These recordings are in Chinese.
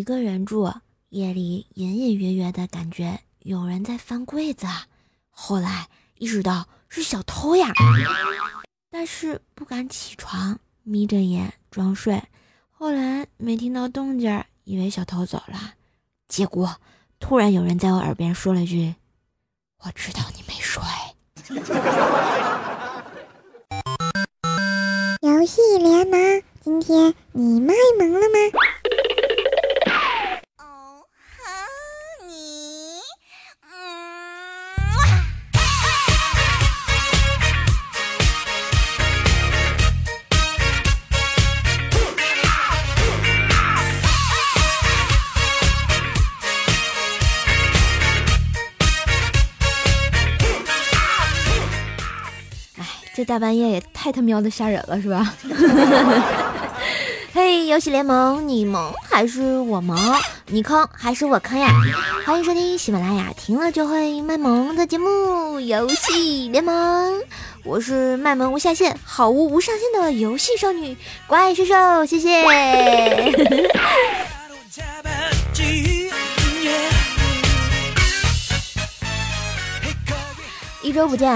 一个人住，夜里隐隐约约的感觉有人在翻柜子，后来意识到是小偷呀，但是不敢起床，眯着眼装睡。后来没听到动静，以为小偷走了，结果突然有人在我耳边说了句：“我知道你没睡。”游戏联盟，今天你卖萌了吗？大半夜也太他喵的吓人了，是吧？嘿，游戏联盟，你萌还是我萌？你坑还是我坑呀？欢迎收听喜马拉雅听了就会卖萌的节目《游戏联盟》，我是卖萌无下限、好物无上限的游戏少女怪兽兽，谢谢。一周不见，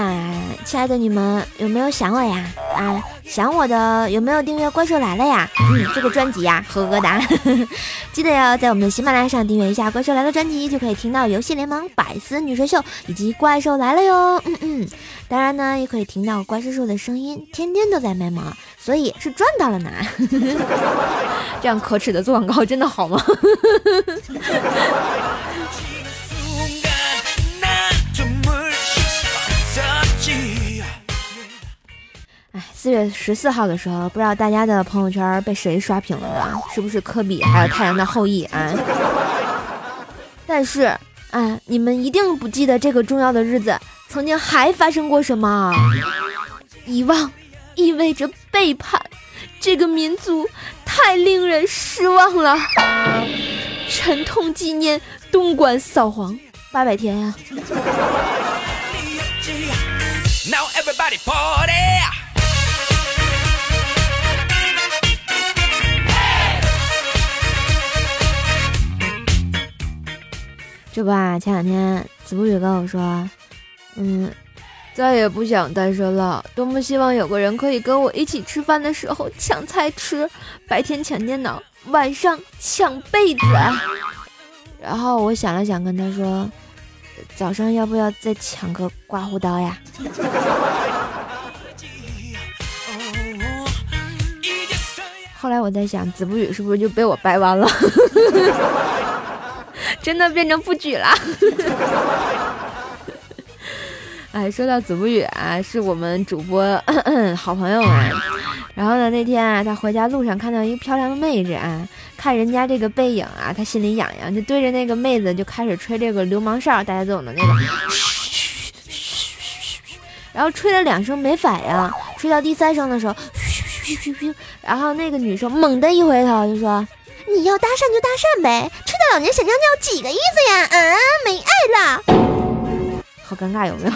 亲爱的你们有没有想我呀？啊，想我的有没有订阅《怪兽来了》呀？嗯，这个专辑呀，呵呵哒，记得要在我们的喜马拉雅上订阅一下《怪兽来了》专辑，就可以听到《游戏联盟》百思女神秀以及《怪兽来了》哟。嗯嗯，当然呢，也可以听到怪兽兽的声音，天天都在卖萌，所以是赚到了呢。这样可耻的做广告真的好吗？四月十四号的时候，不知道大家的朋友圈被谁刷屏了吧？是不是科比还有太阳的后裔啊？但是，哎，你们一定不记得这个重要的日子曾经还发生过什么？遗忘意味着背叛，这个民族太令人失望了。沉痛纪念东莞扫黄八百天呀！这不啊，前两天子不语跟我说，嗯，再也不想单身了，多么希望有个人可以跟我一起吃饭的时候抢菜吃，白天抢电脑，晚上抢被子。然后我想了想，跟他说，早上要不要再抢个刮胡刀呀？后来我在想，子不语是不是就被我掰弯了？真的变成不举了。哎，说到子不语啊，是我们主播 好朋友啊。然后呢，那天啊，他回家路上看到一个漂亮的妹子啊，看人家这个背影啊，他心里痒痒，就对着那个妹子就开始吹这个流氓哨，大家懂的那个。然后吹了两声没反应，吹到第三声的时候，然后那个女生猛地一回头就说。你要搭讪就搭讪呗，吹到老娘想尿尿几个意思呀？啊，没爱了，好尴尬有没有？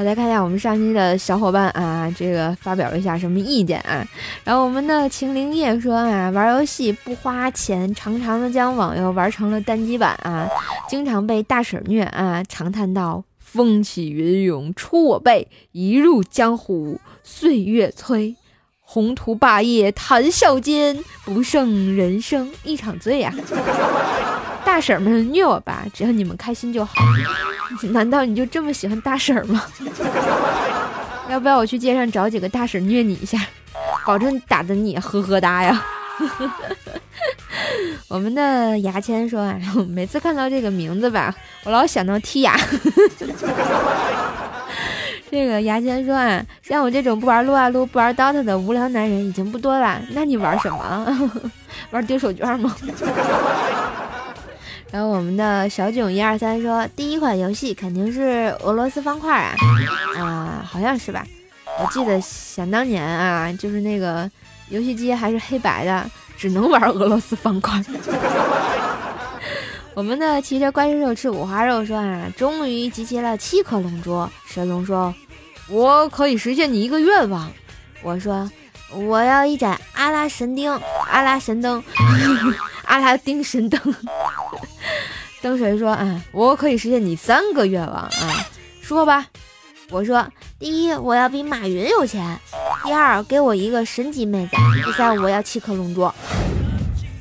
好，再看一下我们上期的小伙伴啊，这个发表了一下什么意见啊？然后我们的晴灵叶说啊，玩游戏不花钱，常常的将网游玩成了单机版啊，经常被大婶虐啊，长叹道：风起云涌出我辈，一入江湖岁月催，宏图霸业谈笑间，不胜人生一场醉呀。大婶们虐我吧，只要你们开心就好。难道你就这么喜欢大婶吗？要不要我去街上找几个大婶虐你一下，保证打的你呵呵哒呀？我们的牙签说啊，每次看到这个名字吧，我老想到剔牙。这个牙签说啊，像我这种不玩撸啊撸、不玩 DOTA 的无聊男人已经不多了，那你玩什么？玩丢手绢吗？然后我们的小囧一二三说，第一款游戏肯定是俄罗斯方块啊，啊，好像是吧？我记得想当年啊，就是那个游戏机还是黑白的，只能玩俄罗斯方块。我们的骑着怪兽兽吃五花肉说啊，终于集齐了七颗龙珠。神龙说：“我可以实现你一个愿望。”我说：“我要一盏阿拉神灯，阿拉神灯，阿拉丁神灯。”灯神说：“啊，我可以实现你三个愿望啊，说吧。”我说：“第一，我要比马云有钱；第二，给我一个神级妹子；第三，我要七颗龙珠。”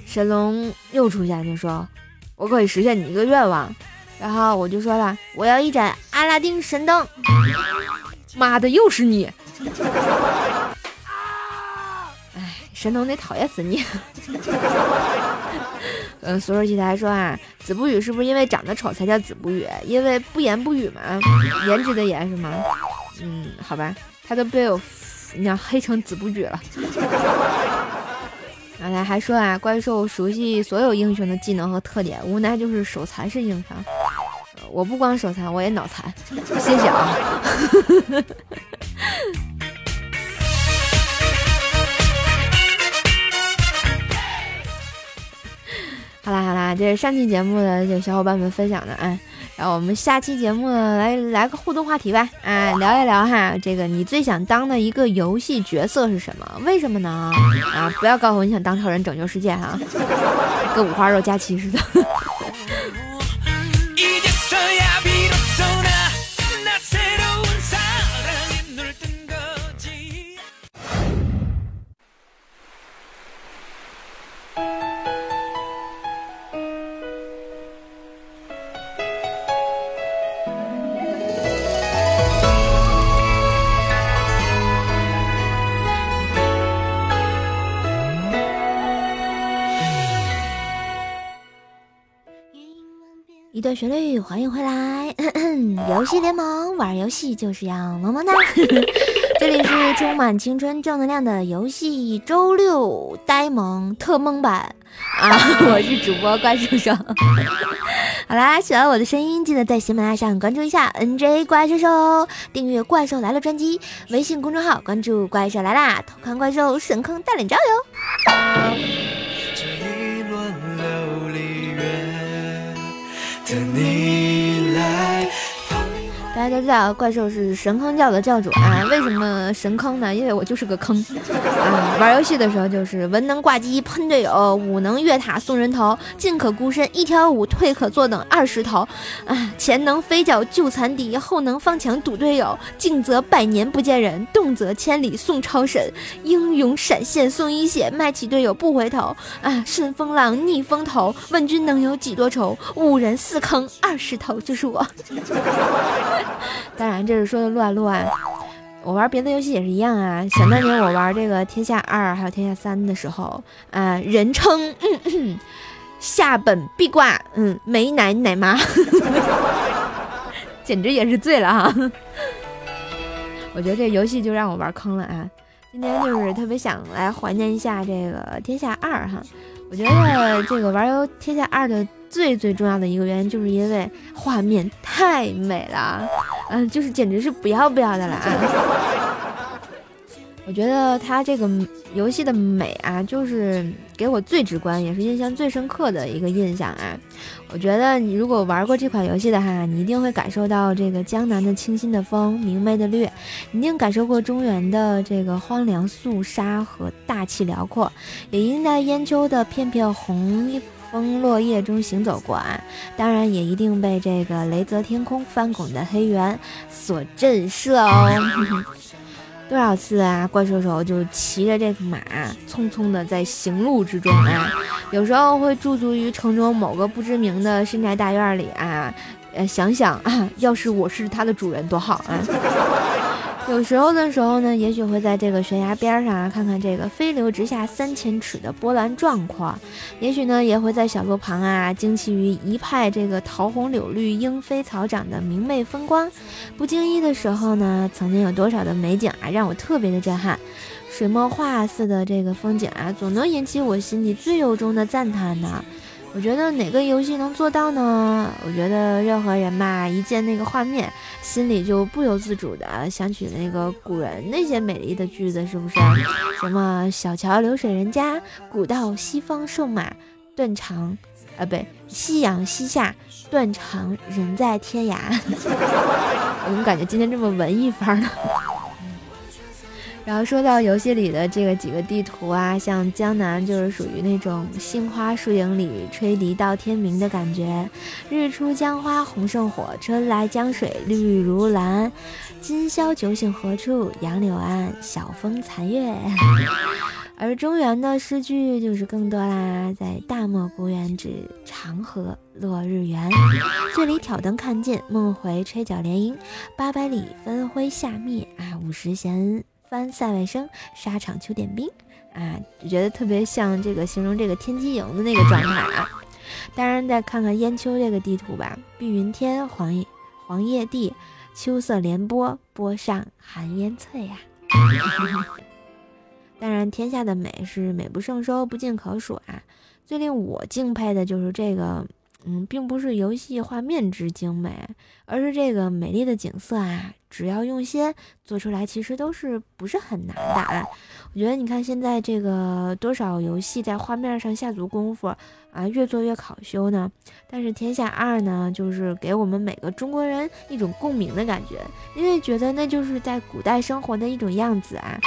神龙又出现就说。我可以实现你一个愿望，然后我就说了，我要一盏阿拉丁神灯。妈的，又是你！哎，神童得讨厌死你！嗯，所有奇才说啊，子不语是不是因为长得丑才叫子不语？因为不言不语嘛，颜值的颜是吗？嗯，好吧，他都被我你要黑成子不语了。刚才还说啊，怪兽熟悉所有英雄的技能和特点，无奈就是手残是硬伤。我不光手残，我也脑残。谢谢啊。好啦好啦，这是上期节目的这小伙伴们分享的啊。然后我们下期节目呢，来来个互动话题吧，啊，聊一聊哈，这个你最想当的一个游戏角色是什么？为什么呢？啊，不要告诉我你想当超人拯救世界哈，跟五花肉佳期似的。一段旋律，欢迎回来。游戏联盟玩游戏就是要萌萌哒。这里是充满青春正能量的游戏周六呆萌特萌版啊！我是主播怪兽兽。好啦，喜欢我的声音，记得在喜马拉雅上关注一下 NJ 怪兽兽，订阅怪兽来了专辑，微信公众号关注怪兽来啦，偷看怪兽神坑大脸照哟。等你来。大家都知道怪兽是神坑教的教主啊，为什么神坑呢？因为我就是个坑啊！玩游戏的时候就是文能挂机喷队友，武能越塔送人头，进可孤身一挑五，退可坐等二十头啊！前能飞脚救残敌，后能放墙堵队友，静则百年不见人，动则千里送超神，英勇闪现送一血，卖起队友不回头啊！顺风浪逆风头，问君能有几多愁？五人四坑二十头，就是我。当然，这是说的乱乱。我玩别的游戏也是一样啊。想当年我玩这个天下二还有天下三的时候，啊，人称下本必挂，嗯，美奶奶妈，简直也是醉了哈。我觉得这游戏就让我玩坑了啊。今天就是特别想来怀念一下这个天下二哈。我觉得这个玩游天下二的。最最重要的一个原因，就是因为画面太美了，嗯，就是简直是不要不要的了啊！我觉得它这个游戏的美啊，就是给我最直观，也是印象最深刻的一个印象啊！我觉得你如果玩过这款游戏的哈，你一定会感受到这个江南的清新的风，明媚的绿，一定感受过中原的这个荒凉肃杀和大气辽阔，也因在烟秋的片片红。风落叶中行走过啊，当然也一定被这个雷泽天空翻滚的黑猿所震慑哦。多少次啊，怪兽手就骑着这个马，匆匆的在行路之中啊，有时候会驻足于城中某个不知名的深宅大院里啊，呃，想想啊，要是我是它的主人多好啊。有时候的时候呢，也许会在这个悬崖边上啊，看看这个飞流直下三千尺的波澜壮阔；也许呢，也会在小路旁啊，惊奇于一派这个桃红柳绿、莺飞草长的明媚风光。不经意的时候呢，曾经有多少的美景啊，让我特别的震撼，水墨画似的这个风景啊，总能引起我心底最由衷的赞叹呢。我觉得哪个游戏能做到呢？我觉得任何人嘛，一见那个画面，心里就不由自主的想起那个古人那些美丽的句子，是不是？什么小桥流水人家，古道西风瘦马断肠，啊，不对，夕阳西下，断肠人在天涯。我怎么感觉今天这么文艺范儿呢？然后说到游戏里的这个几个地图啊，像江南就是属于那种杏花树影里吹笛到天明的感觉，日出江花红胜火，春来江水绿如蓝，今宵酒醒何处？杨柳岸，晓风残月。而中原的诗句就是更多啦，在大漠孤烟直，长河落日圆，醉里挑灯看剑，梦回吹角连营，八百里分麾下灭啊，五十弦。翻塞外声，沙场秋点兵，啊，就觉得特别像这个形容这个天机营的那个状态啊。当然，再看看燕秋这个地图吧，碧云天，黄叶黄叶地，秋色连波，波上寒烟翠呀。当然，天下的美是美不胜收，不尽可数啊。最令我敬佩的就是这个。嗯，并不是游戏画面之精美，而是这个美丽的景色啊，只要用心做出来，其实都是不是很难的。我觉得你看现在这个多少游戏在画面上下足功夫啊，越做越考究呢。但是《天下二》呢，就是给我们每个中国人一种共鸣的感觉，因为觉得那就是在古代生活的一种样子啊，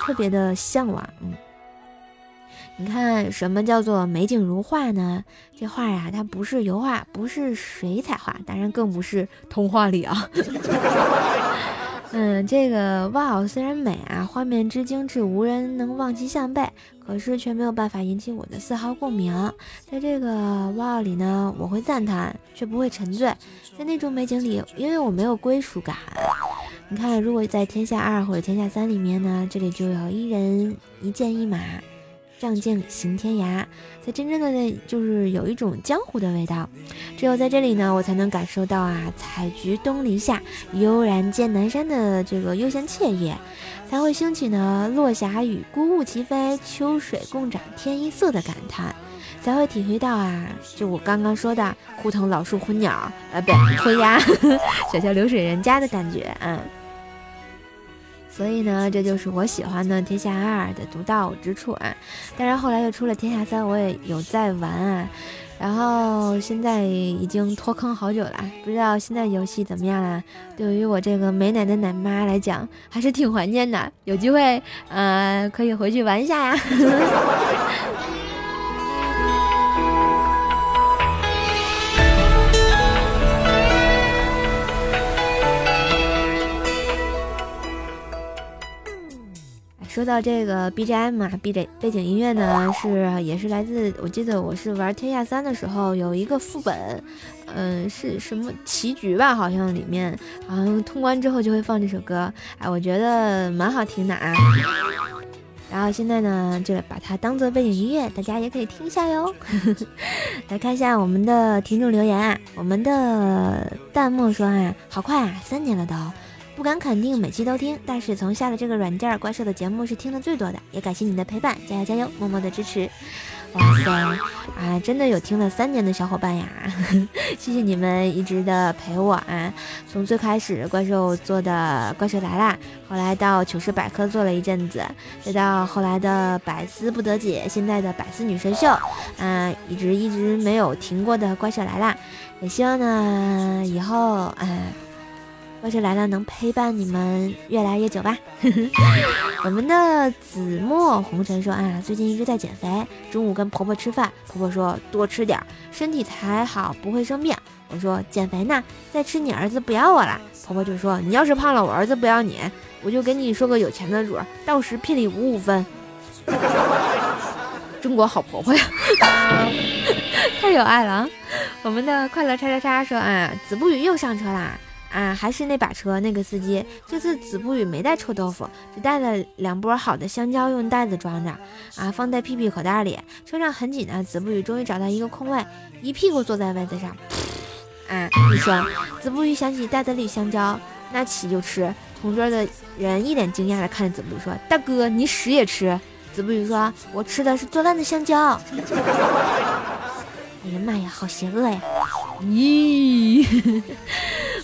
特别的向往。嗯。你看，什么叫做美景如画呢？这画呀，它不是油画，不是水彩画，当然更不是童话里啊。嗯，这个哇哦，虽然美啊，画面之精致，无人能望其项背，可是却没有办法引起我的丝毫共鸣。在这个哇哦里呢，我会赞叹，却不会沉醉。在那种美景里，因为我没有归属感。你看，如果在天下二或者天下三里面呢，这里就有一人一剑一马。仗剑行天涯，才真正的那就是有一种江湖的味道。只有在这里呢，我才能感受到啊，采菊东篱下，悠然见南山的这个悠闲惬意，才会兴起呢落霞与孤鹜齐飞，秋水共长天一色的感叹，才会体会到啊，就我刚刚说的枯藤老树昏鸟，啊，不对，昏鸦，小桥流水人家的感觉，嗯。所以呢，这就是我喜欢的《天下二》的独到之处啊！但是，后来又出了《天下三》，我也有在玩啊。然后现在已经脱坑好久了，不知道现在游戏怎么样了。对于我这个没奶的奶妈来讲，还是挺怀念的。有机会，呃，可以回去玩一下呀。说到这个 BGM 啊，背背背景音乐呢是也是来自，我记得我是玩天下三的时候有一个副本，嗯，是什么棋局吧，好像里面，好像通关之后就会放这首歌，哎，我觉得蛮好听的啊。然后现在呢，就把它当做背景音乐，大家也可以听一下哟。来看一下我们的听众留言啊，我们的弹幕说啊，好快啊，三年了都。不敢肯定每期都听，但是从下了这个软件，怪兽的节目是听的最多的。也感谢你的陪伴，加油加油，默默的支持。哇塞，啊，真的有听了三年的小伙伴呀，谢谢你们一直的陪我啊。从最开始怪兽做的怪兽来啦，后来到糗事百科做了一阵子，再到后来的百思不得解，现在的百思女神秀，啊，一直一直没有停过的怪兽来啦。也希望呢，以后，嗯。怪兽来了，能陪伴你们越来越久吧。我们的紫墨红尘说啊，最近一直在减肥，中午跟婆婆吃饭，婆婆说多吃点，身体才好，不会生病。我说减肥呢，再吃你儿子不要我了。婆婆就说你要是胖了，我儿子不要你，我就给你说个有钱的主，到时聘礼五五分。中国好婆婆呀，太有爱了啊！我们的快乐叉叉叉说啊，子不语又上车啦。啊，还是那把车，那个司机。这次子不语没带臭豆腐，只带了两波好的香蕉，用袋子装着，啊，放在屁屁口袋里。车上很挤呢，子不语终于找到一个空位，一屁股坐在位子上。啊，你说，子不语想起袋子里香蕉，拿起就吃。同桌的人一脸惊讶的看着子不语说：“大哥，你屎也吃？”子不语说：“我吃的是做烂的香蕉。”哎呀妈呀，好邪恶呀！咦。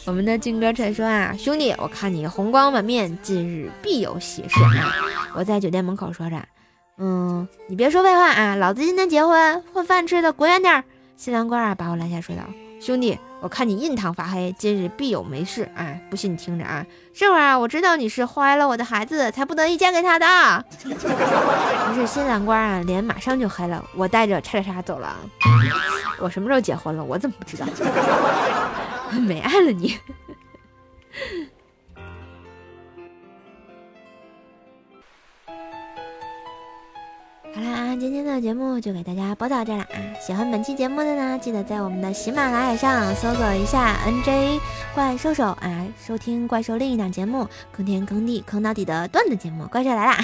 我们的靖哥传说啊，兄弟，我看你红光满面，今日必有喜事啊！我在酒店门口说着，嗯，你别说废话啊，老子今天结婚，混饭吃的滚远点儿！新郎官啊，把我拦下，说道：“兄弟，我看你印堂发黑，今日必有没事。啊，不信你听着啊，这会儿啊，我知道你是怀了我的孩子，才不得已嫁给他的。”于是新郎官啊，脸马上就黑了。我带着叉叉叉走了。我什么时候结婚了？我怎么不知道？没爱了你。好啦，今天的节目就给大家播到这了啊！喜欢本期节目的呢，记得在我们的喜马拉雅上搜索一下 NJ 怪兽手啊，收听怪兽另一档节目，坑天坑地坑到底的段子节目《怪兽来啦》。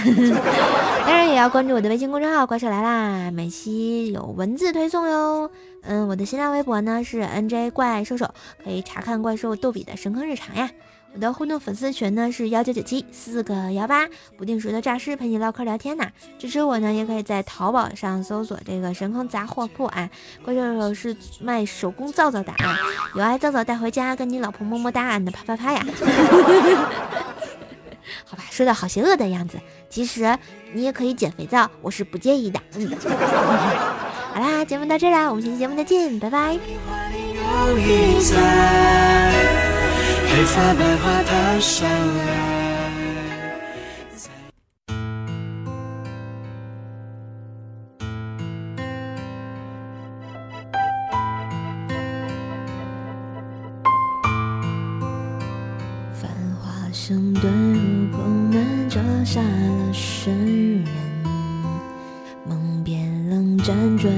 当然也要关注我的微信公众号《怪兽来啦》，每期有文字推送哟。嗯，我的新浪微博呢是 NJ 怪兽手，可以查看怪兽逗比的神坑日常呀。我的互动粉丝群呢是幺九九七四个幺八，不定时的诈尸陪你唠嗑聊天呐。支持我呢，也可以在淘宝上搜索这个神坑杂货铺啊。怪兽手是卖手工皂皂的啊，有爱皂皂带回家，跟你老婆么么哒，你的啪啪啪呀。好吧，说的好邪恶的样子，其实你也可以捡肥皂，我是不介意的。嗯，好啦，节目到这啦，我们下期节目再见，拜拜。黑发白花踏上来。繁华声遁入宫门，折煞了世人。梦变冷辗转